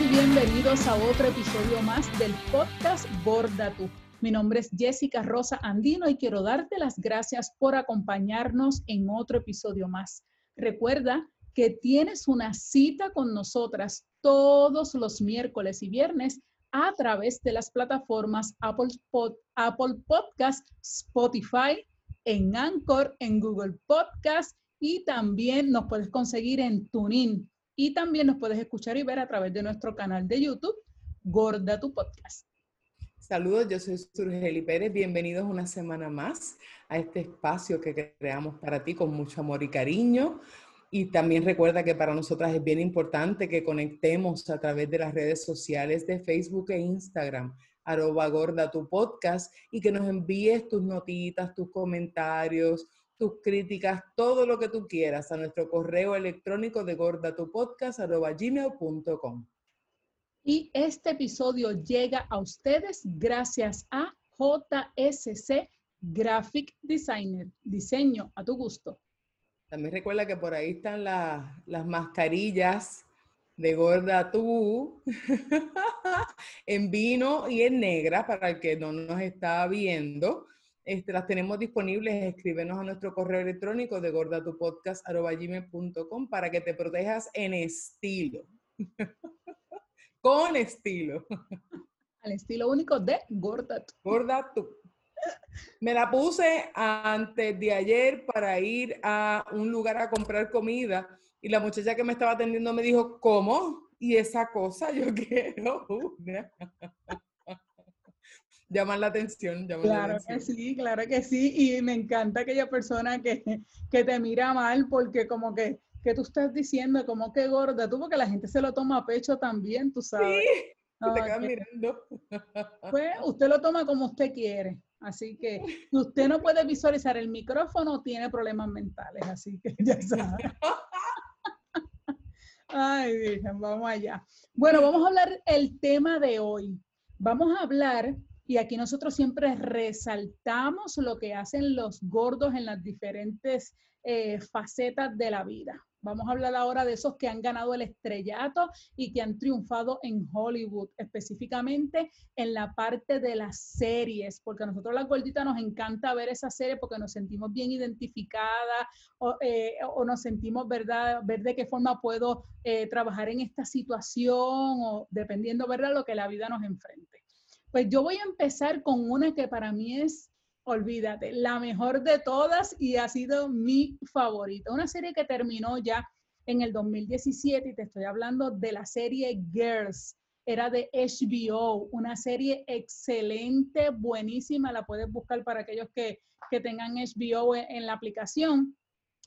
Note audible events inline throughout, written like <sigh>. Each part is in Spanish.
Y bienvenidos a otro episodio más del podcast Gorda Tú. Mi nombre es Jessica Rosa Andino y quiero darte las gracias por acompañarnos en otro episodio más. Recuerda que tienes una cita con nosotras todos los miércoles y viernes a través de las plataformas Apple, Apple Podcast, Spotify, en Anchor, en Google Podcast y también nos puedes conseguir en TuneIn. Y también nos puedes escuchar y ver a través de nuestro canal de YouTube, Gorda tu Podcast. Saludos, yo soy Surgeli Pérez. Bienvenidos una semana más a este espacio que creamos para ti con mucho amor y cariño. Y también recuerda que para nosotras es bien importante que conectemos a través de las redes sociales de Facebook e Instagram, arroba gorda tu podcast, y que nos envíes tus notitas, tus comentarios, tus críticas, todo lo que tú quieras a nuestro correo electrónico de gordatupodcast.gmail.com. Y este episodio llega a ustedes gracias a JSC Graphic Designer, diseño a tu gusto. También recuerda que por ahí están las mascarillas de gorda tú <laughs> en vino y en negra para el que no nos está viendo. Este, las tenemos disponibles, escríbenos a nuestro correo electrónico de gordatupodcast.com para que te protejas en estilo. <laughs> Con estilo. Al estilo único de Gorda Gorda Me la puse antes de ayer para ir a un lugar a comprar comida y la muchacha que me estaba atendiendo me dijo, ¿cómo? Y esa cosa yo <laughs> quiero una llaman la atención. claro que sí, claro que sí. Y me encanta aquella persona que, que te mira mal porque como que, que tú estás diciendo como que gorda, tú porque la gente se lo toma a pecho también, tú sabes. <laughs> Sí, te quedas mirando. Pues usted lo toma como usted quiere. Así que usted no puede visualizar el micrófono, tiene problemas mentales, así que <laughs> ya sabe. <laughs> Ay, Virgen, vamos allá. Bueno, vamos a hablar el tema de hoy. Vamos a hablar y aquí nosotros siempre resaltamos lo que hacen los gordos en las diferentes eh, facetas de la vida. Vamos a hablar ahora de esos que han ganado el estrellato y que han triunfado en Hollywood, específicamente en la parte de las series, porque a nosotros las gorditas nos encanta ver esa serie porque nos sentimos bien identificadas o, eh, nos sentimos, ¿verdad?, ver de qué forma puedo eh, trabajar en esta situación o dependiendo, ¿verdad?, lo que la vida nos enfrente. Pues yo voy a empezar con una que para mí es, olvídate, la mejor de todas y ha sido mi favorita. Una serie que terminó ya en el 2017 y te estoy hablando de la serie Girls. Era de HBO, una serie excelente, buenísima. La puedes buscar para aquellos que, tengan HBO en la aplicación.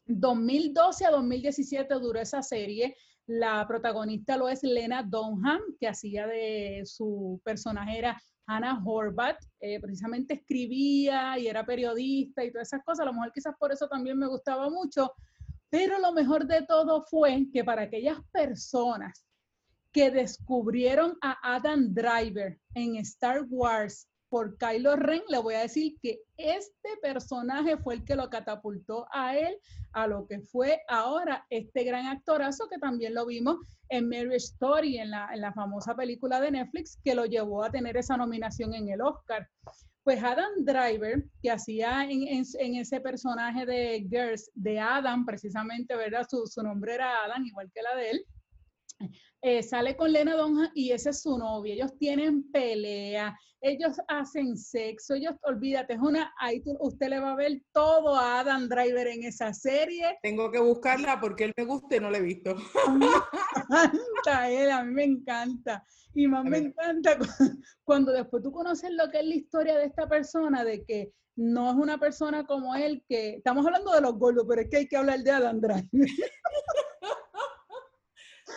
2012 a 2017 duró esa serie. La protagonista lo es Lena Dunham, que hacía de su personaje era Hannah Horvath, eh, precisamente escribía y era periodista y todas esas cosas. A lo mejor quizás por eso también me gustaba mucho. Pero lo mejor de todo fue que para aquellas personas que descubrieron a Adam Driver en Star Wars por Kylo Ren, le voy a decir que este personaje fue el que lo catapultó a él a lo que fue ahora este gran actorazo que también lo vimos en Mary Story, en la, en la famosa película de Netflix, que lo llevó a tener esa nominación en el Oscar. Pues Adam Driver, que hacía en, en, ese personaje de Girls, de Adam, precisamente, ¿verdad? Su, su nombre era Adam, igual que la de él eh, sale con Lena Donja y ese es su novia. Ellos tienen pelea, ellos hacen sexo, ellos, olvídate, es una, ahí usted le va a ver todo a Adam Driver en esa serie. Tengo que buscarla porque él me gusta y no la he visto. A mí me encanta él, a mí me encanta. Y más me encanta cuando después tú conoces lo que es la historia de esta persona, de que no es una persona como él, que estamos hablando de los gordos, pero es que hay que hablar de Adam Driver. <laughs>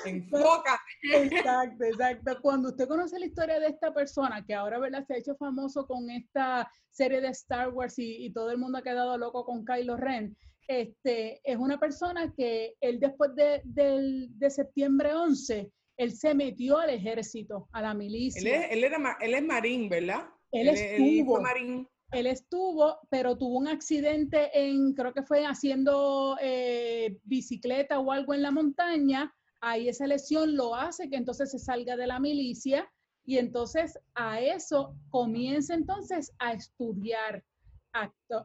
Enfoca. Exacto, exacto. Cuando usted conoce la historia de esta persona, que ahora ¿verdad? se ha hecho famoso con esta serie de Star Wars y, todo el mundo ha quedado loco con Kylo Ren, este, es una persona que él después de, de septiembre 11, él se metió al ejército, a la milicia. Él es, él era, él es marín, ¿verdad? Él, estuvo. marín. Él estuvo, pero tuvo un accidente en, creo que fue haciendo eh, bicicleta o algo en la montaña ahí esa lesión lo hace que entonces se salga de la milicia y entonces a eso comienza entonces a estudiar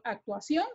actuación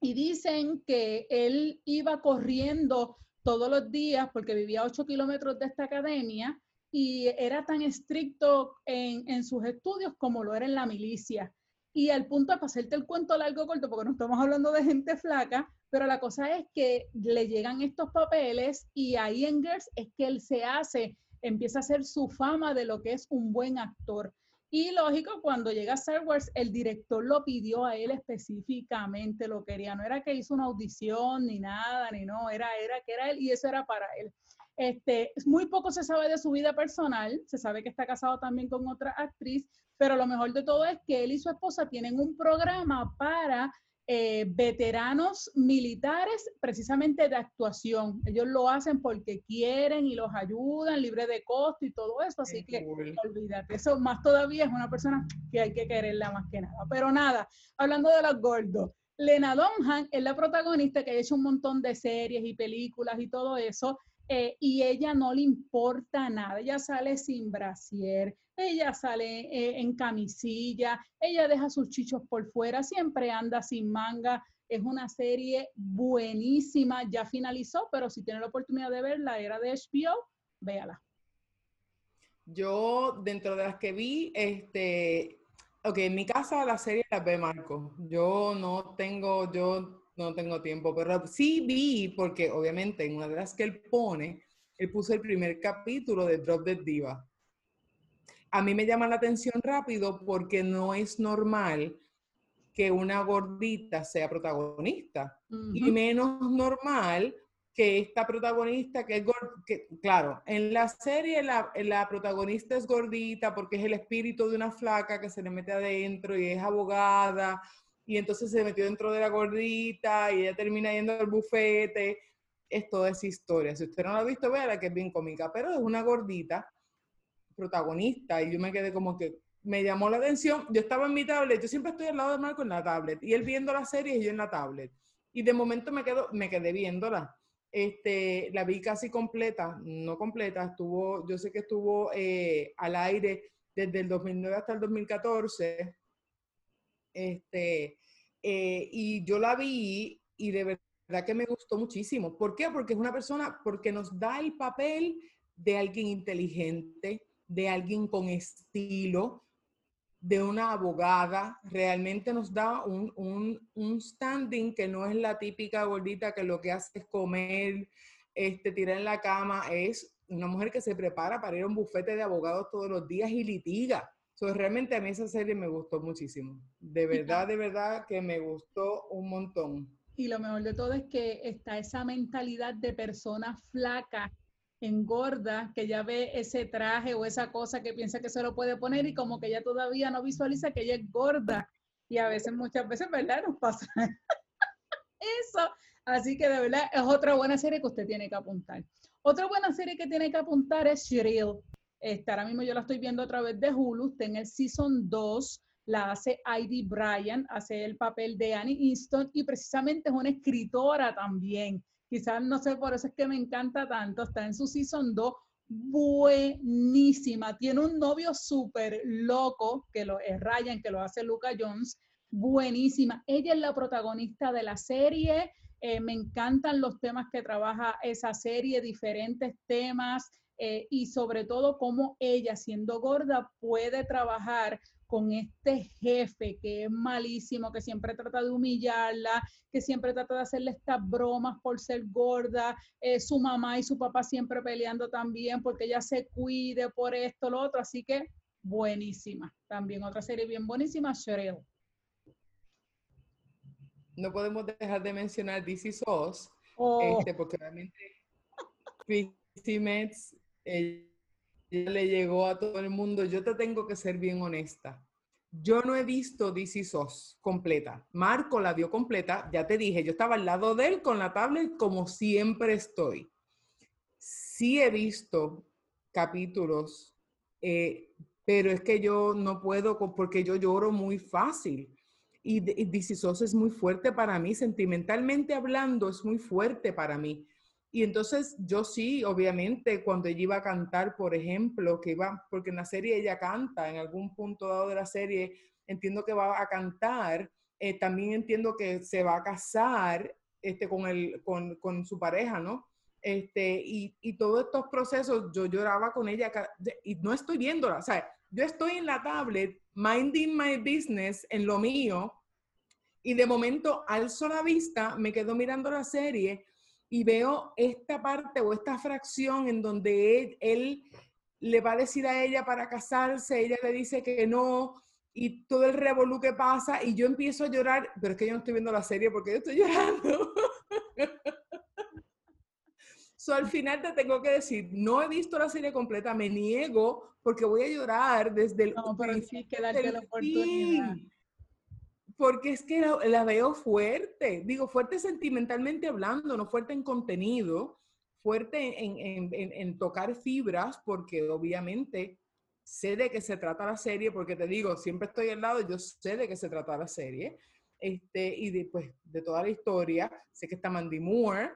y dicen que él iba corriendo todos los días porque vivía a 8 kilómetros de esta academia y era tan estricto en, sus estudios como lo era en la milicia. Y al punto de pasarte el cuento largo corto, porque no estamos hablando de gente flaca, pero la cosa es que le llegan estos papeles y ahí en Girls es que él se hace, empieza a hacer su fama de lo que es un buen actor. Y lógico, cuando llega Star Wars, el director lo pidió a él específicamente, lo quería. No era que hizo una audición ni nada, ni no, era, era que era él y eso era para él. Este, muy poco se sabe de su vida personal, se sabe que está casado también con otra actriz, pero lo mejor de todo es que él y su esposa tienen un programa para eh, veteranos militares precisamente de actuación. Ellos lo hacen porque quieren y los ayudan, libre de costo y todo eso. Así que olvídate, eso más todavía es una persona que hay que quererla más que nada. Pero nada, hablando de los gordos. Lena Dunham es la protagonista que ha hecho un montón de series y películas y todo eso. Eh, y ella no le importa nada, ella sale sin brasier, ella sale eh, en camisilla, ella deja sus chichos por fuera, siempre anda sin manga. Es una serie buenísima, ya finalizó, pero si tiene la oportunidad de verla, era de HBO, véala. Yo, dentro de las que vi, este, ok, en mi casa la serie la ve Marco. Yo no tengo, yo no tengo tiempo, pero sí vi, porque obviamente en una de las que él pone, él puso el primer capítulo de Drop Dead Diva a mí me llama la atención rápido porque no es normal que una gordita sea protagonista. Y menos normal que esta protagonista, que es que, claro, en la serie la, la, protagonista es gordita porque es el espíritu de una flaca que se le mete adentro y es abogada, y entonces se metió dentro de la gordita y ella termina yendo al bufete. Es toda esa historia. Si usted no la ha visto, véala que es bien cómica, pero es una gordita protagonista y yo me quedé como que me llamó la atención. Yo estaba en mi tablet, yo siempre estoy al lado de Marco en la tablet y él viendo la serie y yo en la tablet. Y de momento me, quedo, me quedé viéndola. Este, la vi casi completa, no completa, estuvo, yo sé que estuvo eh, al aire desde el 2009 hasta el 2014. Este, eh, y yo la vi y de verdad que me gustó muchísimo. ¿Por qué? Porque es una persona, porque nos da el papel de alguien inteligente, de alguien con estilo, de una abogada, realmente nos da un, un, standing que no es la típica gordita que lo que hace es comer, este, tirar en la cama, es una mujer que se prepara para ir a un bufete de abogados todos los días y litiga. So, realmente a mí esa serie me gustó muchísimo. De verdad, de verdad que me gustó un montón. Y lo mejor de todo es que está esa mentalidad de persona flaca engorda, que ya ve ese traje o esa cosa que piensa que se lo puede poner y como que ella todavía no visualiza que ella es gorda. Y a veces, muchas veces, ¿verdad? Nos pasa <laughs> eso. Así que de verdad es otra buena serie que usted tiene que apuntar. Otra buena serie que tiene que apuntar es Shrill. Esta, ahora mismo yo la estoy viendo a través de Hulu, está en el Season 2, la hace Heidi Bryan, hace el papel de Annie Easton y precisamente es una escritora también. Quizás no sé, por eso es que me encanta tanto. Está en su season 2, buenísima. Tiene un novio súper loco, que lo es Ryan, que lo hace Luca Jones. Buenísima. Ella es la protagonista de la serie. Eh, me encantan los temas que trabaja esa serie, diferentes temas. Eh, y sobre todo cómo ella, siendo gorda, puede trabajar con este jefe que es malísimo, que siempre trata de humillarla, que siempre trata de hacerle estas bromas por ser gorda, eh, su mamá y su papá siempre peleando también porque ella se cuide por esto, lo otro, así que buenísima. También otra serie bien buenísima, Cheryl. No podemos dejar de mencionar DC SOS, oh. este, porque realmente Christy Metz, le llegó a todo el mundo. Yo te tengo que ser bien honesta. Yo no he visto DC SOS completa. Marco la dio completa. Ya te dije, yo estaba al lado de él con la tablet como siempre estoy. Sí he visto capítulos, eh, pero es que yo no puedo porque yo lloro muy fácil. Y DC SOS es muy fuerte para mí, sentimentalmente hablando, es muy fuerte para mí. Y entonces yo sí, obviamente, cuando ella iba a cantar, por ejemplo, que iba, porque en la serie ella canta, en algún punto dado de la serie, entiendo que va a cantar, eh, también entiendo que se va a casar este, con, el, con, con su pareja, ¿no? Este, y, y, todos estos procesos, yo lloraba con ella y no estoy viéndola, o sea, yo estoy en la tablet, minding my business en lo mío, y de momento alzo la vista, me quedo mirando la serie y veo esta parte o esta fracción en donde él, él le va a decir a ella para casarse, ella le dice que no, y todo el revolú que pasa, y yo empiezo a llorar, pero es que yo no estoy viendo la serie porque yo estoy llorando. <laughs> so, al final te tengo que decir, no he visto la serie completa, me niego porque voy a llorar desde el no, pero sí que darte la oportunidad. Porque es que la, la, veo fuerte, digo, fuerte sentimentalmente hablando, no fuerte en contenido, fuerte en, en, en, en tocar fibras, porque obviamente sé de qué se trata la serie, porque te digo, siempre estoy al lado, yo sé de qué se trata la serie, este, y después de, pues, de toda la historia, sé que está Mandy Moore,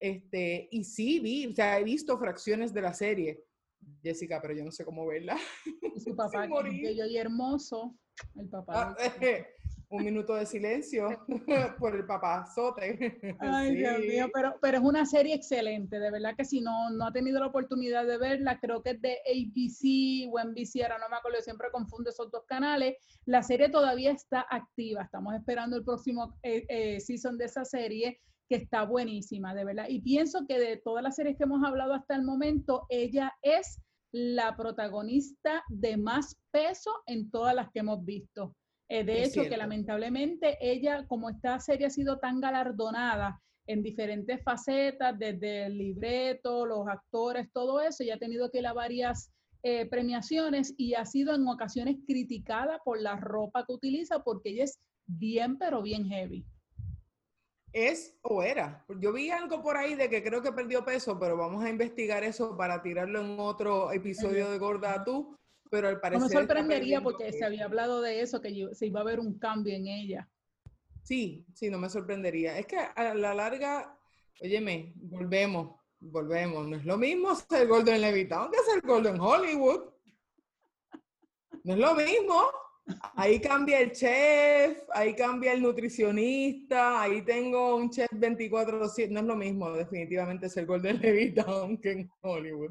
este, y sí vi, o sea, he visto fracciones de la serie, Jessica, pero yo no sé cómo verla. Y su <laughs> papá, que yo y hermoso, el papá. Ah, <laughs> un minuto de silencio <laughs> por el papazote. Ay, Dios mío, pero, pero es una serie excelente, de verdad que si no, no ha tenido la oportunidad de verla, creo que es de ABC o NBC, ahora no me acuerdo, siempre confundo esos dos canales. La serie todavía está activa, estamos esperando el próximo eh, eh, season de esa serie que está buenísima, de verdad. Y pienso que de todas las series que hemos hablado hasta el momento, ella es la protagonista de más peso en todas las que hemos visto. Eh, de hecho, que lamentablemente ella, como esta serie ha sido tan galardonada en diferentes facetas, desde el libreto, los actores, todo eso, ya ha tenido que ir a varias eh, premiaciones y ha sido en ocasiones criticada por la ropa que utiliza porque ella es bien, pero bien heavy. Es o era. Yo vi algo por ahí de que creo que perdió peso, pero vamos a investigar eso para tirarlo en otro episodio de Gorda Tú pero al parecer... No me sorprendería porque se había hablado de eso, que se iba a ver un cambio en ella. Sí, sí, no me sorprendería. Es que a la larga, óyeme, volvemos, volvemos. No es lo mismo ser Golden Levitown que ser Golden Hollywood. No es lo mismo. Ahí cambia el chef, ahí cambia el nutricionista, ahí tengo un chef 24-7. No es lo mismo, definitivamente, ser Golden Levitown que en Hollywood.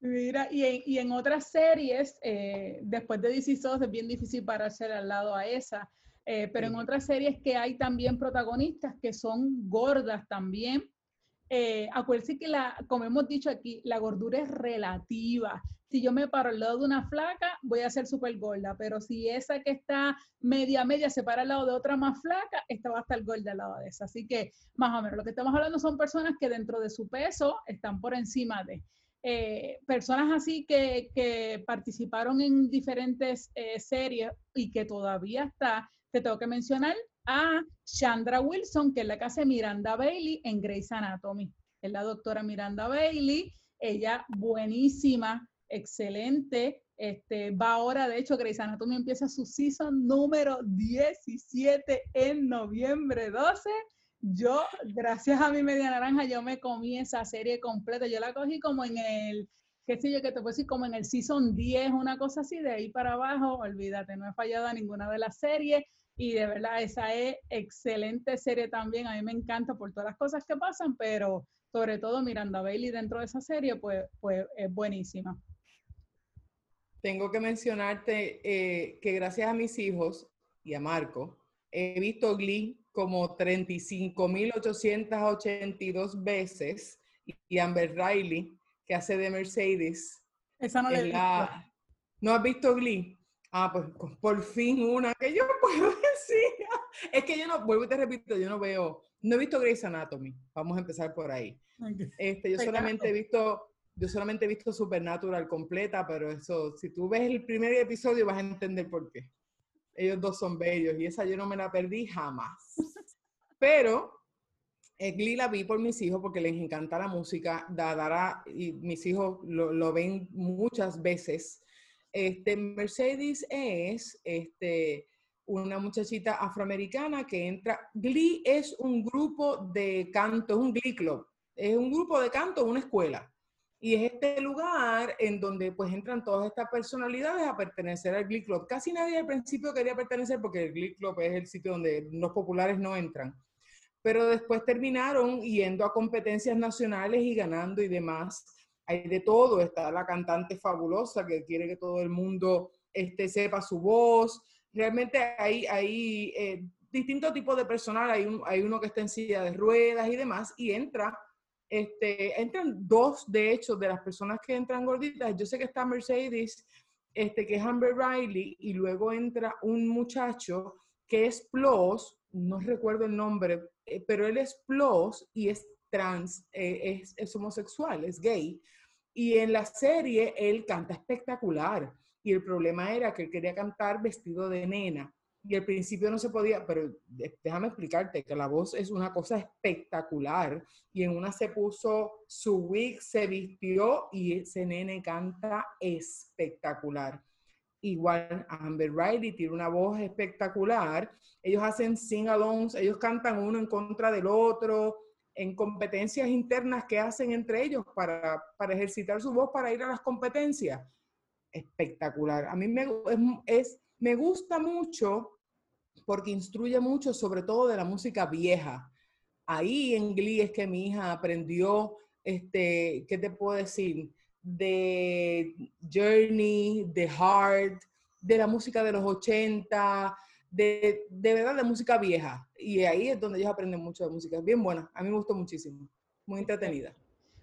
Mira, y en, y en otras series, eh, después de DC SOS es bien difícil pararse al lado a esa, eh, pero en otras series que hay también protagonistas que son gordas también. Eh, acuérdense que, la, como hemos dicho aquí, la gordura es relativa. Si yo me paro al lado de una flaca, voy a ser súper gorda, pero si esa que está media media se para al lado de otra más flaca, esta va a estar gorda al lado de esa. Así que, más o menos, lo que estamos hablando son personas que dentro de su peso están por encima de. Eh, personas así que, que, participaron en diferentes eh, series y que todavía está, te tengo que mencionar a Chandra Wilson, que es la que Miranda Bailey en Grey's Anatomy. Es la doctora Miranda Bailey, ella buenísima, excelente. Este, va ahora, de hecho, Grey's Anatomy empieza su season número 17 en noviembre 12 yo, gracias a mi media naranja, yo me comí esa serie completa. Yo la cogí como en el, qué sé yo, que te puedo decir, como en el season 10, una cosa así, de ahí para abajo, olvídate, no he fallado a ninguna de las series. Y de verdad, esa es excelente serie también. A mí me encanta por todas las cosas que pasan, pero sobre todo Miranda Bailey dentro de esa serie, pues, pues es buenísima. Tengo que mencionarte eh, que gracias a mis hijos y a Marco, he visto Glee como 35.882 veces y Amber Riley, que hace de Mercedes. Esa no la ¿No has visto Glee? Ah, pues por fin una que yo <laughs> puedo decir. Es que yo no, vuelvo y te repito, yo no veo, no he visto Grey's Anatomy. Vamos a empezar por ahí. Este, yo solamente he visto, yo solamente he visto Supernatural completa, pero eso, si tú ves el primer episodio vas a entender por qué ellos dos son bellos y esa yo no me la perdí jamás. Pero eh, Glee la vi por mis hijos porque les encanta la música, Dadara y mis hijos lo, lo, ven muchas veces. Este, Mercedes es este, una muchachita afroamericana que entra. Glee es un grupo de canto, es un Glee Club. es un grupo de canto, una escuela. Y es este lugar en donde pues entran todas estas personalidades a pertenecer al Glee Club. Casi nadie al principio quería pertenecer porque el Glee Club es el sitio donde los populares no entran. Pero después terminaron yendo a competencias nacionales y ganando y demás. Hay de todo. Está la cantante fabulosa que quiere que todo el mundo este, sepa su voz. Realmente hay, hay eh, distintos tipos de personal. Hay, hay uno que está en silla de ruedas y demás. Y entra este, entran dos, de hecho, de las personas que entran gorditas. Yo sé que está Mercedes, este, que es Amber Riley, y luego entra un muchacho que es Plus, no recuerdo el nombre, eh, pero él es Plus y es trans, eh, es, es homosexual, es gay. Y en la serie él canta espectacular. Y el problema era que él quería cantar vestido de nena y al principio no se podía, pero déjame explicarte que la voz es una cosa espectacular y en una se puso su wig, se vistió y ese nene canta espectacular. Igual Amber Riley tiene una voz espectacular. Ellos hacen sing-alongs, ellos cantan uno en contra del otro, en competencias internas que hacen entre ellos para, para ejercitar su voz para ir a las competencias. Espectacular. A mí me, es me gusta mucho porque instruye mucho sobre todo de la música vieja. Ahí en Glee es que mi hija aprendió, este, ¿qué te puedo decir? De Journey, de Heart, de la música de los 80, de, de verdad de música vieja. Y ahí es donde ellos aprenden mucho de música. Bien buena, a mí me gustó muchísimo, muy entretenida.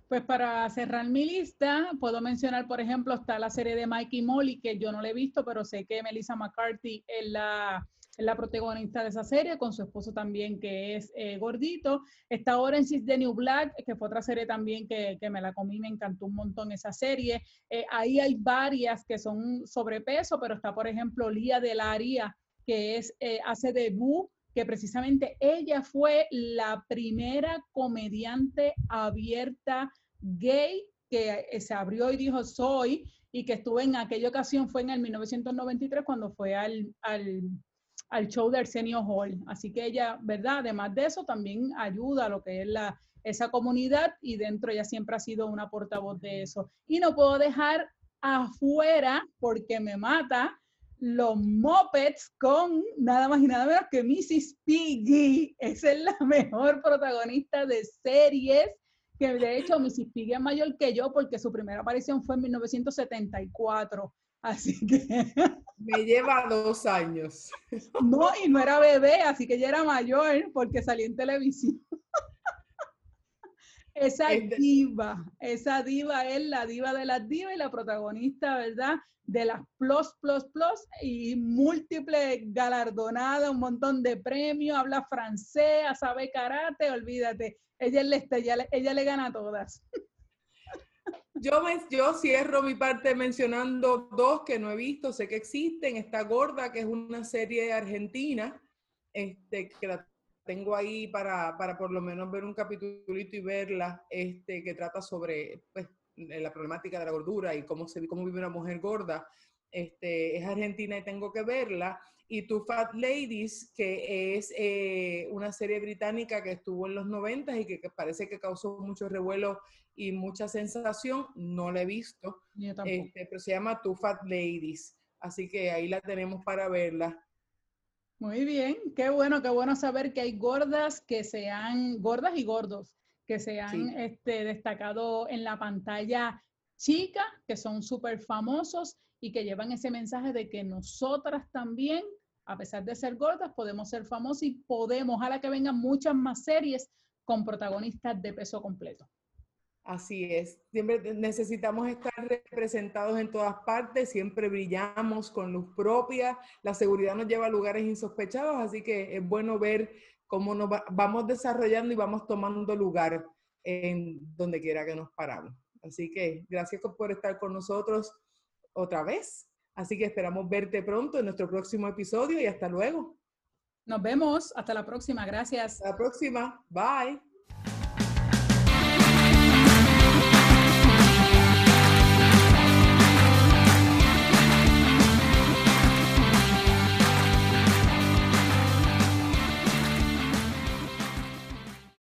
Pues para cerrar mi lista, puedo mencionar, por ejemplo, está la serie de Mikey Molly, que yo no la he visto, pero sé que Melissa McCarthy es la, la protagonista de esa serie, con su esposo también, que es eh, gordito. Está Orange is the New Black, que fue otra serie también que, que me la comí, me encantó un montón esa serie. Eh, ahí hay varias que son sobrepeso, pero está, por ejemplo, Lía de la Aria, que es, eh, hace debut que precisamente ella fue la primera comediante abierta gay que eh, se abrió y dijo soy y que estuvo en aquella ocasión fue en el 1993 cuando fue al, al, show de Arsenio Hall. Así que ella, ¿verdad? Además de eso, también ayuda a lo que es la, esa comunidad y dentro ella siempre ha sido una portavoz de eso. Y no puedo dejar afuera, porque me mata, los Muppets con nada más y nada menos que Mrs. Piggy. Esa es la <laughs> mejor protagonista de series, que de hecho Mrs. Piggy es mayor que yo porque su primera aparición fue en 1974. Así que... <laughs> Me lleva dos años. No, y no era bebé, así que ya era mayor porque salí en televisión. Esa diva, esa diva es la diva de las divas y la protagonista, ¿verdad? De las plus, plus, plus y múltiples galardonadas, un montón de premios, habla francés, sabe karate, olvídate. Ella, le, ella, ella le gana a todas. Yo, me, yo cierro mi parte mencionando dos que no he visto, sé que existen. Está Gorda, que es una serie argentina, este, que la tengo ahí para, para por lo menos ver un capítulito y verla, este, que trata sobre pues, la problemática de la gordura y cómo, se, cómo vive una mujer gorda. Este, es argentina y tengo que verla. Y Two Fat Ladies, que es eh, una serie británica que estuvo en los 90 y que, parece que causó mucho revuelo y mucha sensación. No la he visto, este, pero se llama Two Fat Ladies. Así que ahí la tenemos para verla. Muy bien, qué bueno, qué bueno saber que hay gordas que sean, gordas y gordos, que se han este, destacado en la pantalla chica, que son súper famosos y que llevan ese mensaje de que nosotras también, a pesar de ser gordas, podemos ser famosas y podemos, ojalá que vengan muchas más series con protagonistas de peso completo. Así es, siempre necesitamos estar representados en todas partes, siempre brillamos con luz propia, la seguridad nos lleva a lugares insospechados, así que es bueno ver cómo nos vamos desarrollando y vamos tomando lugar en donde quiera que nos paramos. Así que gracias por estar con nosotros otra vez. Así que esperamos verte pronto en nuestro próximo episodio y hasta luego. Nos vemos. Hasta la próxima. Gracias. Hasta la próxima. Bye.